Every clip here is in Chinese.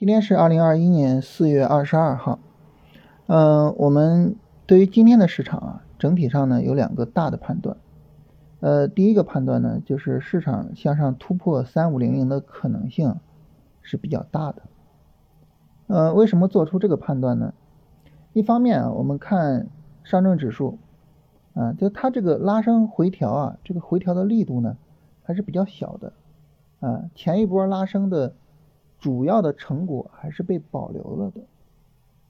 今天是二零二一年四月二十二号，嗯，我们对于今天的市场啊，整体上呢有两个大的判断，呃，第一个判断呢就是市场向上突破三五零零的可能性是比较大的，呃，为什么做出这个判断呢？一方面啊，我们看上证指数，啊，就它这个拉升回调啊，这个回调的力度呢还是比较小的，啊，前一波拉升的。主要的成果还是被保留了的。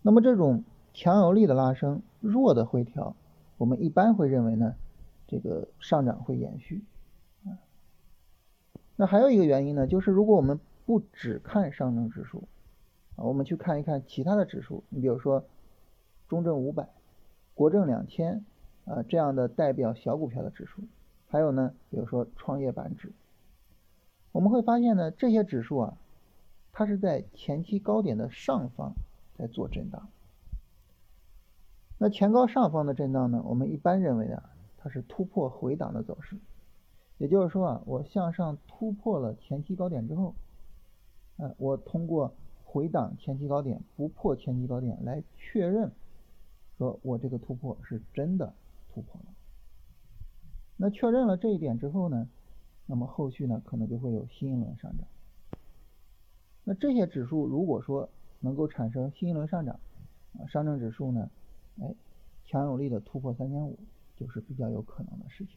那么这种强有力的拉升，弱的回调，我们一般会认为呢，这个上涨会延续。那还有一个原因呢，就是如果我们不只看上证指数，啊，我们去看一看其他的指数，你比如说中证五百、国证两千啊这样的代表小股票的指数，还有呢，比如说创业板指，我们会发现呢，这些指数啊。它是在前期高点的上方在做震荡，那前高上方的震荡呢？我们一般认为啊，它是突破回档的走势，也就是说啊，我向上突破了前期高点之后，呃，我通过回档前期高点不破前期高点来确认，说我这个突破是真的突破了。那确认了这一点之后呢，那么后续呢可能就会有新一轮上涨。那这些指数如果说能够产生新一轮上涨，啊，上证指数呢，哎，强有力的突破三千五，就是比较有可能的事情，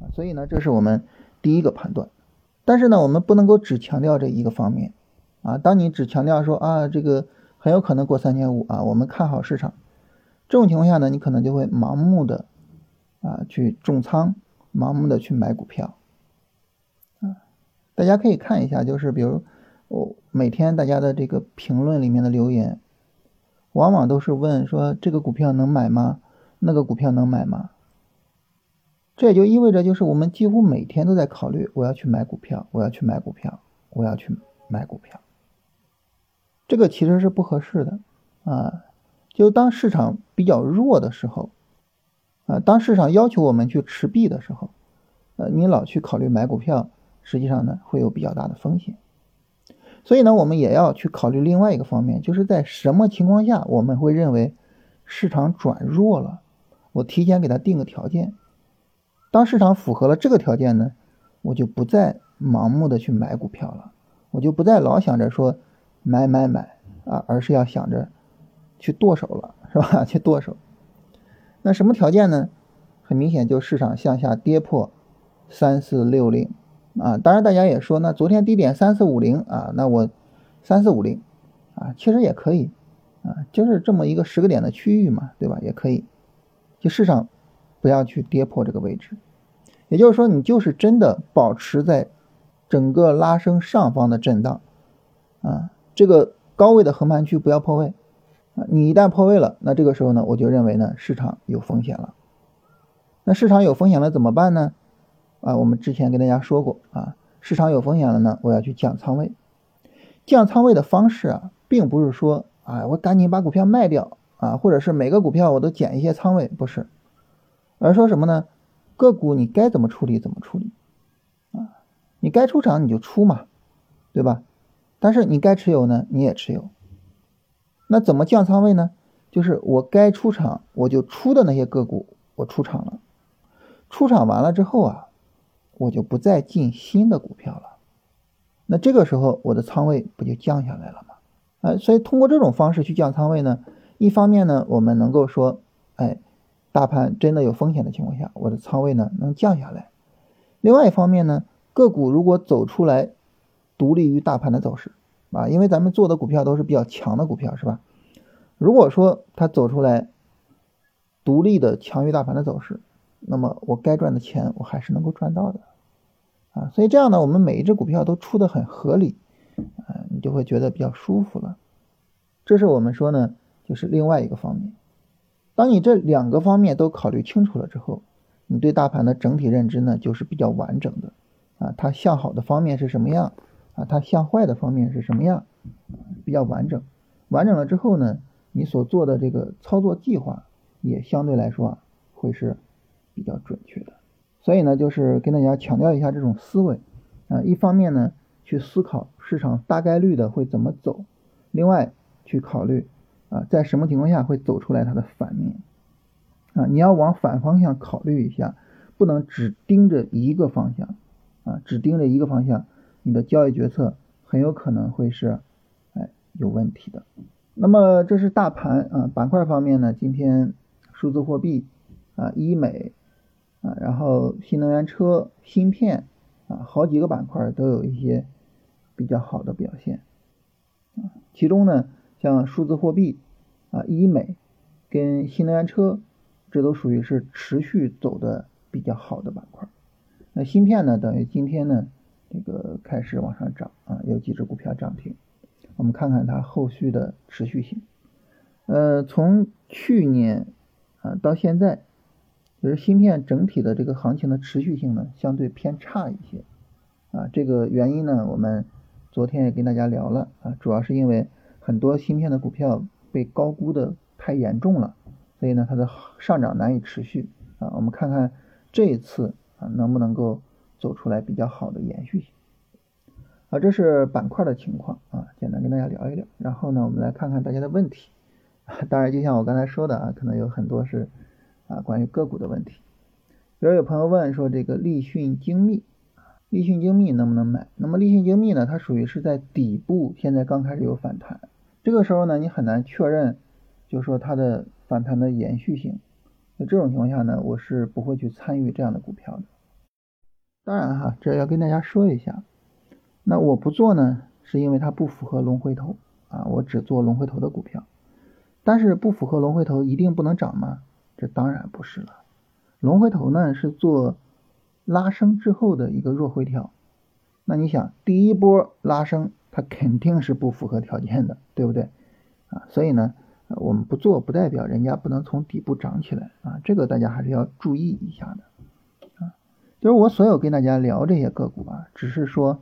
啊，所以呢，这是我们第一个判断。但是呢，我们不能够只强调这一个方面，啊，当你只强调说啊，这个很有可能过三千五啊，我们看好市场，这种情况下呢，你可能就会盲目的啊去重仓，盲目的去买股票，啊，大家可以看一下，就是比如。我每天大家的这个评论里面的留言，往往都是问说这个股票能买吗？那个股票能买吗？这也就意味着就是我们几乎每天都在考虑我要去买股票，我要去买股票，我要去买股票。这个其实是不合适的啊！就当市场比较弱的时候，啊，当市场要求我们去持币的时候，呃，你老去考虑买股票，实际上呢会有比较大的风险。所以呢，我们也要去考虑另外一个方面，就是在什么情况下我们会认为市场转弱了，我提前给它定个条件。当市场符合了这个条件呢，我就不再盲目的去买股票了，我就不再老想着说买买买啊，而是要想着去剁手了，是吧？去剁手。那什么条件呢？很明显，就市场向下跌破三四六零。啊，当然大家也说，那昨天低点三四五零啊，那我三四五零啊，其实也可以啊，就是这么一个十个点的区域嘛，对吧？也可以，就市场不要去跌破这个位置，也就是说，你就是真的保持在整个拉升上方的震荡啊，这个高位的横盘区不要破位啊，你一旦破位了，那这个时候呢，我就认为呢，市场有风险了。那市场有风险了怎么办呢？啊，我们之前跟大家说过啊，市场有风险了呢，我要去降仓位。降仓位的方式啊，并不是说啊，我赶紧把股票卖掉啊，或者是每个股票我都减一些仓位，不是，而说什么呢？个股你该怎么处理怎么处理啊，你该出场你就出嘛，对吧？但是你该持有呢，你也持有。那怎么降仓位呢？就是我该出场我就出的那些个股，我出场了。出场完了之后啊。我就不再进新的股票了，那这个时候我的仓位不就降下来了吗？啊，所以通过这种方式去降仓位呢，一方面呢，我们能够说，哎，大盘真的有风险的情况下，我的仓位呢能降下来；另外一方面呢，个股如果走出来独立于大盘的走势啊，因为咱们做的股票都是比较强的股票，是吧？如果说它走出来独立的强于大盘的走势，那么我该赚的钱我还是能够赚到的，啊，所以这样呢，我们每一只股票都出的很合理，啊，你就会觉得比较舒服了。这是我们说呢，就是另外一个方面。当你这两个方面都考虑清楚了之后，你对大盘的整体认知呢，就是比较完整的，啊，它向好的方面是什么样，啊，它向坏的方面是什么样，比较完整。完整了之后呢，你所做的这个操作计划也相对来说啊，会是。比较准确的，所以呢，就是跟大家强调一下这种思维，啊，一方面呢去思考市场大概率的会怎么走，另外去考虑啊，在什么情况下会走出来它的反面。啊，你要往反方向考虑一下，不能只盯着一个方向。啊，只盯着一个方向，你的交易决策很有可能会是哎有问题的。那么这是大盘啊，板块方面呢，今天数字货币啊，医美啊，然后新能源车、芯片啊，好几个板块都有一些比较好的表现啊。其中呢，像数字货币啊、医美跟新能源车，这都属于是持续走的比较好的板块。那芯片呢，等于今天呢，这个开始往上涨啊，有几只股票涨停。我们看看它后续的持续性，呃，从去年啊到现在，就是芯片整体的这个行情的持续性呢，相对偏差一些，啊，这个原因呢，我们昨天也跟大家聊了啊，主要是因为很多芯片的股票被高估的太严重了，所以呢，它的上涨难以持续啊，我们看看这一次啊能不能够走出来比较好的延续性。啊，这是板块的情况啊，简单跟大家聊一聊。然后呢，我们来看看大家的问题。当然，就像我刚才说的啊，可能有很多是啊关于个股的问题。比如有朋友问说，这个立讯精密，立讯精密能不能买？那么立讯精密呢，它属于是在底部，现在刚开始有反弹。这个时候呢，你很难确认，就是说它的反弹的延续性。那这种情况下呢，我是不会去参与这样的股票的。当然哈，这要跟大家说一下。那我不做呢，是因为它不符合龙回头啊，我只做龙回头的股票。但是不符合龙回头一定不能涨吗？这当然不是了。龙回头呢是做拉升之后的一个弱回调。那你想，第一波拉升它肯定是不符合条件的，对不对？啊，所以呢，我们不做不代表人家不能从底部涨起来啊，这个大家还是要注意一下的啊。就是我所有跟大家聊这些个股啊，只是说。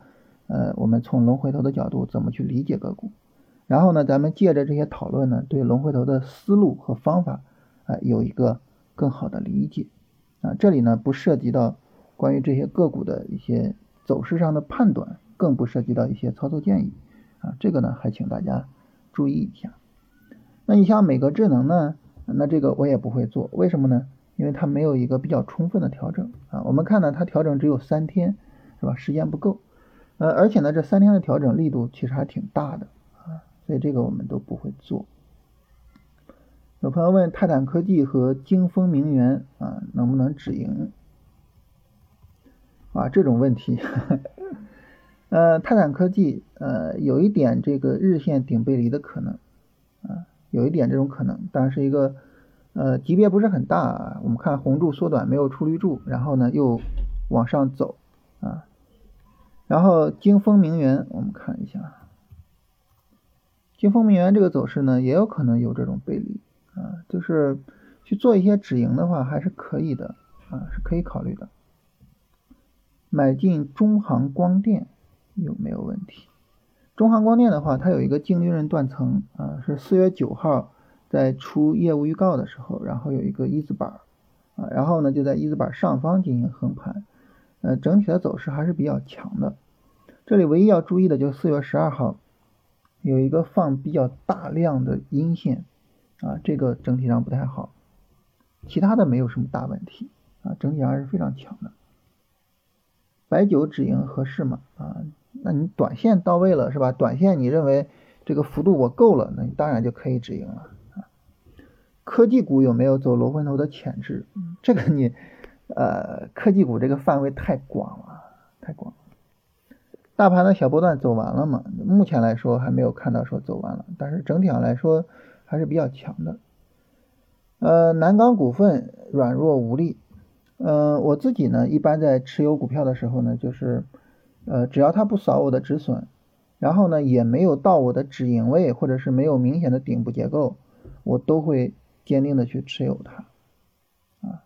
呃，我们从龙回头的角度怎么去理解个股？然后呢，咱们借着这些讨论呢，对龙回头的思路和方法啊，有一个更好的理解啊。这里呢，不涉及到关于这些个股的一些走势上的判断，更不涉及到一些操作建议啊。这个呢，还请大家注意一下。那你像美格智能呢？那这个我也不会做，为什么呢？因为它没有一个比较充分的调整啊。我们看呢，它调整只有三天，是吧？时间不够。呃，而且呢，这三天的调整力度其实还挺大的啊，所以这个我们都不会做。有朋友问泰坦科技和金风明源啊能不能止盈啊？这种问题，呃，泰坦科技呃有一点这个日线顶背离的可能啊，有一点这种可能，但是一个呃级别不是很大啊，我们看红柱缩短没有出绿柱，然后呢又往上走啊。然后金风明源，我们看一下，金风明源这个走势呢，也有可能有这种背离啊，就是去做一些止盈的话，还是可以的啊，是可以考虑的。买进中航光电有没有问题？中航光电的话，它有一个净利润断层啊，是四月九号在出业务预告的时候，然后有一个一字板啊，然后呢就在一字板上方进行横盘，呃，整体的走势还是比较强的。这里唯一要注意的就是四月十二号有一个放比较大量的阴线啊，这个整体上不太好，其他的没有什么大问题啊，整体上是非常强的。白酒止盈合适吗？啊，那你短线到位了是吧？短线你认为这个幅度我够了，那你当然就可以止盈了啊。科技股有没有走龙回头的潜质？这个你呃，科技股这个范围太广了，太广了。大盘的小波段走完了嘛？目前来说还没有看到说走完了，但是整体上来说还是比较强的。呃，南钢股份软弱无力。嗯，我自己呢，一般在持有股票的时候呢，就是呃，只要它不扫我的止损，然后呢也没有到我的止盈位，或者是没有明显的顶部结构，我都会坚定的去持有它。啊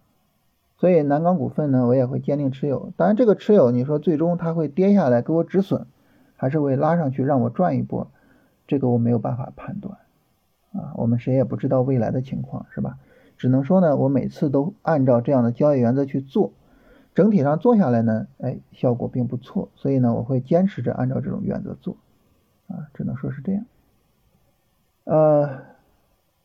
所以南钢股份呢，我也会坚定持有。当然，这个持有，你说最终它会跌下来给我止损，还是会拉上去让我赚一波，这个我没有办法判断啊。我们谁也不知道未来的情况，是吧？只能说呢，我每次都按照这样的交易原则去做，整体上做下来呢，哎，效果并不错。所以呢，我会坚持着按照这种原则做。啊，只能说是这样。呃，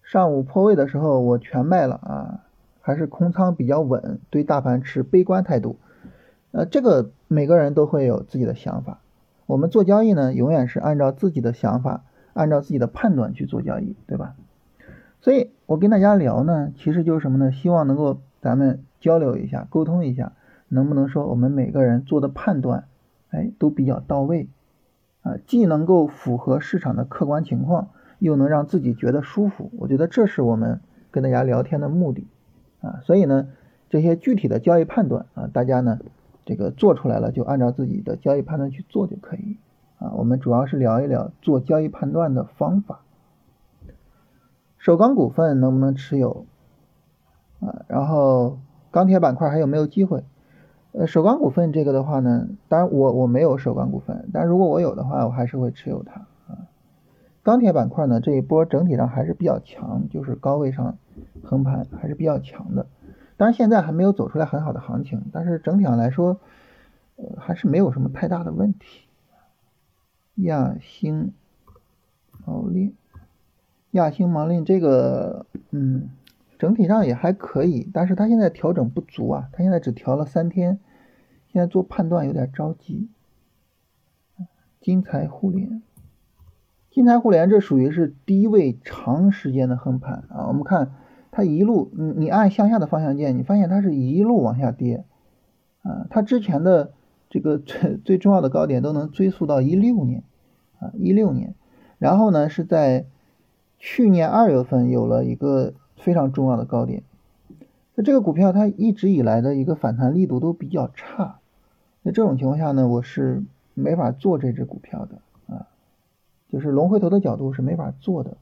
上午破位的时候我全卖了啊，还是空仓比较稳，对大盘持悲观态度。呃，这个每个人都会有自己的想法。我们做交易呢，永远是按照自己的想法，按照自己的判断去做交易，对吧？所以我跟大家聊呢，其实就是什么呢？希望能够咱们交流一下，沟通一下，能不能说我们每个人做的判断，哎，都比较到位啊，既能够符合市场的客观情况，又能让自己觉得舒服。我觉得这是我们跟大家聊天的目的啊。所以呢，这些具体的交易判断啊，大家呢。这个做出来了，就按照自己的交易判断去做就可以啊。我们主要是聊一聊做交易判断的方法。首钢股份能不能持有啊？然后钢铁板块还有没有机会？呃，首钢股份这个的话呢，当然我我没有首钢股份，但如果我有的话，我还是会持有它啊。钢铁板块呢，这一波整体上还是比较强，就是高位上横盘还是比较强的。当然现在还没有走出来很好的行情，但是整体上来说，呃，还是没有什么太大的问题。亚星毛链，亚星毛链这个，嗯，整体上也还可以，但是它现在调整不足啊，它现在只调了三天，现在做判断有点着急。金财互联，金财互联这属于是低位长时间的横盘啊，我们看。它一路，你你按向下的方向键，你发现它是一路往下跌，啊，它之前的这个最最重要的高点都能追溯到一六年，啊，一六年，然后呢是在去年二月份有了一个非常重要的高点，那这个股票它一直以来的一个反弹力度都比较差，那这种情况下呢，我是没法做这只股票的，啊，就是龙回头的角度是没法做的，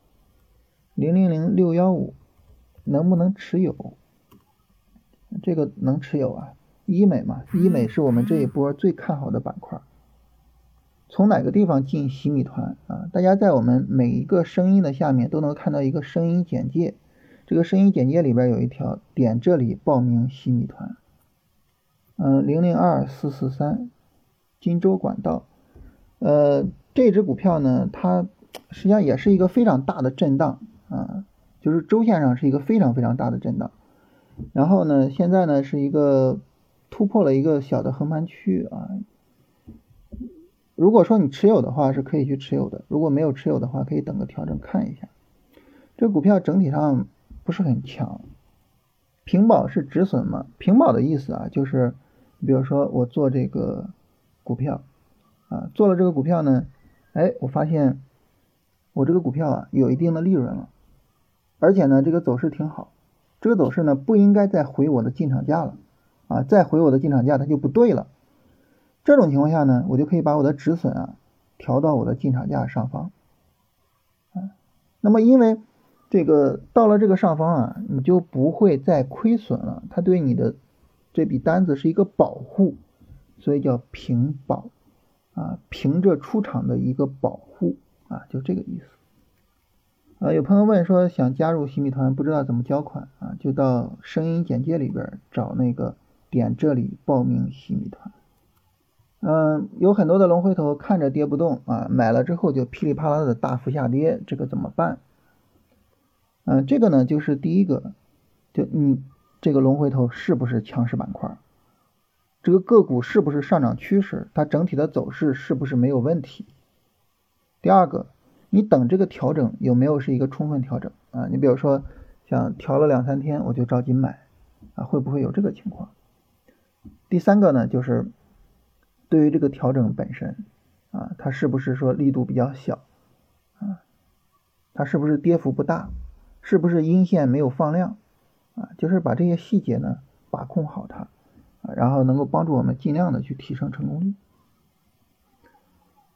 零零零六幺五。能不能持有？这个能持有啊，医美嘛，医美是我们这一波最看好的板块。从哪个地方进洗米团啊？大家在我们每一个声音的下面都能看到一个声音简介，这个声音简介里边有一条，点这里报名洗米团。嗯，零零二四四三，金州管道。呃，这只股票呢，它实际上也是一个非常大的震荡啊。就是周线上是一个非常非常大的震荡，然后呢，现在呢是一个突破了一个小的横盘区啊。如果说你持有的话，是可以去持有的；如果没有持有的话，可以等个调整看一下。这股票整体上不是很强，平保是止损嘛？平保的意思啊，就是比如说我做这个股票啊，做了这个股票呢，哎，我发现我这个股票啊有一定的利润了。而且呢，这个走势挺好，这个走势呢不应该再回我的进场价了，啊，再回我的进场价它就不对了。这种情况下呢，我就可以把我的止损啊调到我的进场价上方，啊，那么因为这个到了这个上方啊，你就不会再亏损了，它对你的这笔单子是一个保护，所以叫平保，啊，凭着出场的一个保护啊，就这个意思。啊，有朋友问说想加入洗米团，不知道怎么交款啊，就到声音简介里边找那个点这里报名洗米团。嗯，有很多的龙回头看着跌不动啊，买了之后就噼里啪啦的大幅下跌，这个怎么办？嗯，这个呢就是第一个，就你这个龙回头是不是强势板块？这个个股是不是上涨趋势？它整体的走势是不是没有问题？第二个。你等这个调整有没有是一个充分调整啊？你比如说像调了两三天我就着急买啊，会不会有这个情况？第三个呢，就是对于这个调整本身啊，它是不是说力度比较小啊？它是不是跌幅不大？是不是阴线没有放量啊？就是把这些细节呢把控好它啊，然后能够帮助我们尽量的去提升成功率。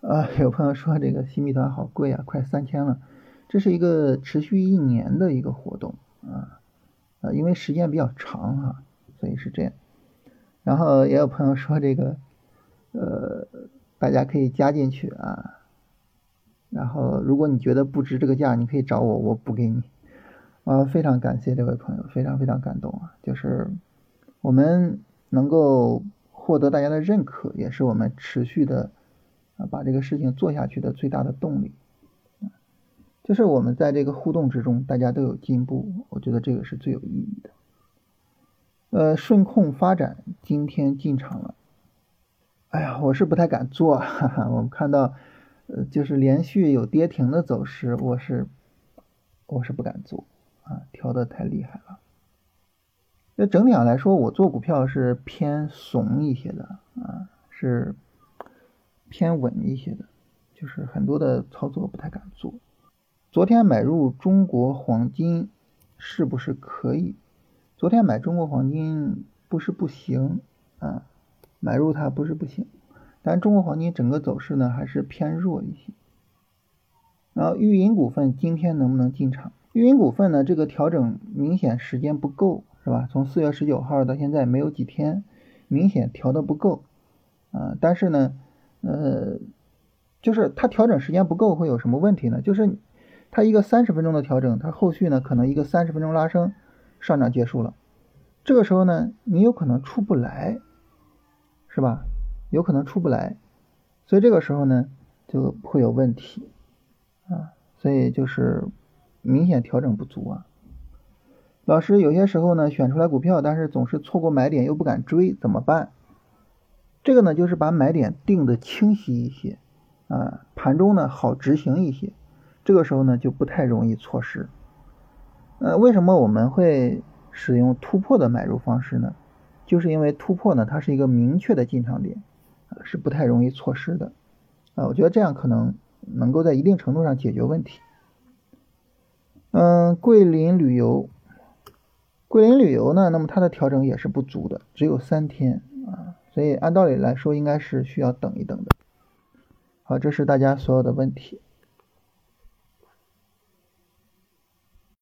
啊，有朋友说这个新米团好贵啊，快三千了。这是一个持续一年的一个活动啊，啊，因为时间比较长哈，所以是这样。然后也有朋友说这个，呃，大家可以加进去啊。然后如果你觉得不值这个价，你可以找我，我补给你。啊，非常感谢这位朋友，非常非常感动啊！就是我们能够获得大家的认可，也是我们持续的。啊，把这个事情做下去的最大的动力。就是我们在这个互动之中，大家都有进步，我觉得这个是最有意义的。呃，顺控发展今天进场了，哎呀，我是不太敢做，哈哈，我们看到，呃，就是连续有跌停的走势，我是我是不敢做啊，调的太厉害了。那整体上来说，我做股票是偏怂一些的啊，是偏稳一些的，就是很多的操作不太敢做。昨天买入中国黄金是不是可以？昨天买中国黄金不是不行啊，买入它不是不行，但中国黄金整个走势呢还是偏弱一些。然后玉银股份今天能不能进场？玉银股份呢这个调整明显时间不够，是吧？从四月十九号到现在没有几天，明显调的不够啊。但是呢，呃，就是它调整时间不够会有什么问题呢？就是它一个三十分钟的调整，它后续呢可能一个三十分钟拉升。上涨结束了，这个时候呢，你有可能出不来，是吧？有可能出不来，所以这个时候呢，就会有问题啊。所以就是明显调整不足啊。老师有些时候呢，选出来股票，但是总是错过买点，又不敢追，怎么办？这个呢，就是把买点定的清晰一些啊，盘中呢好执行一些，这个时候呢就不太容易错失。呃，为什么我们会使用突破的买入方式呢？就是因为突破呢，它是一个明确的进场点，是不太容易错失的。啊，我觉得这样可能能够在一定程度上解决问题。嗯，桂林旅游，桂林旅游呢，那么它的调整也是不足的，只有三天啊，所以按道理来说应该是需要等一等的。好，这是大家所有的问题。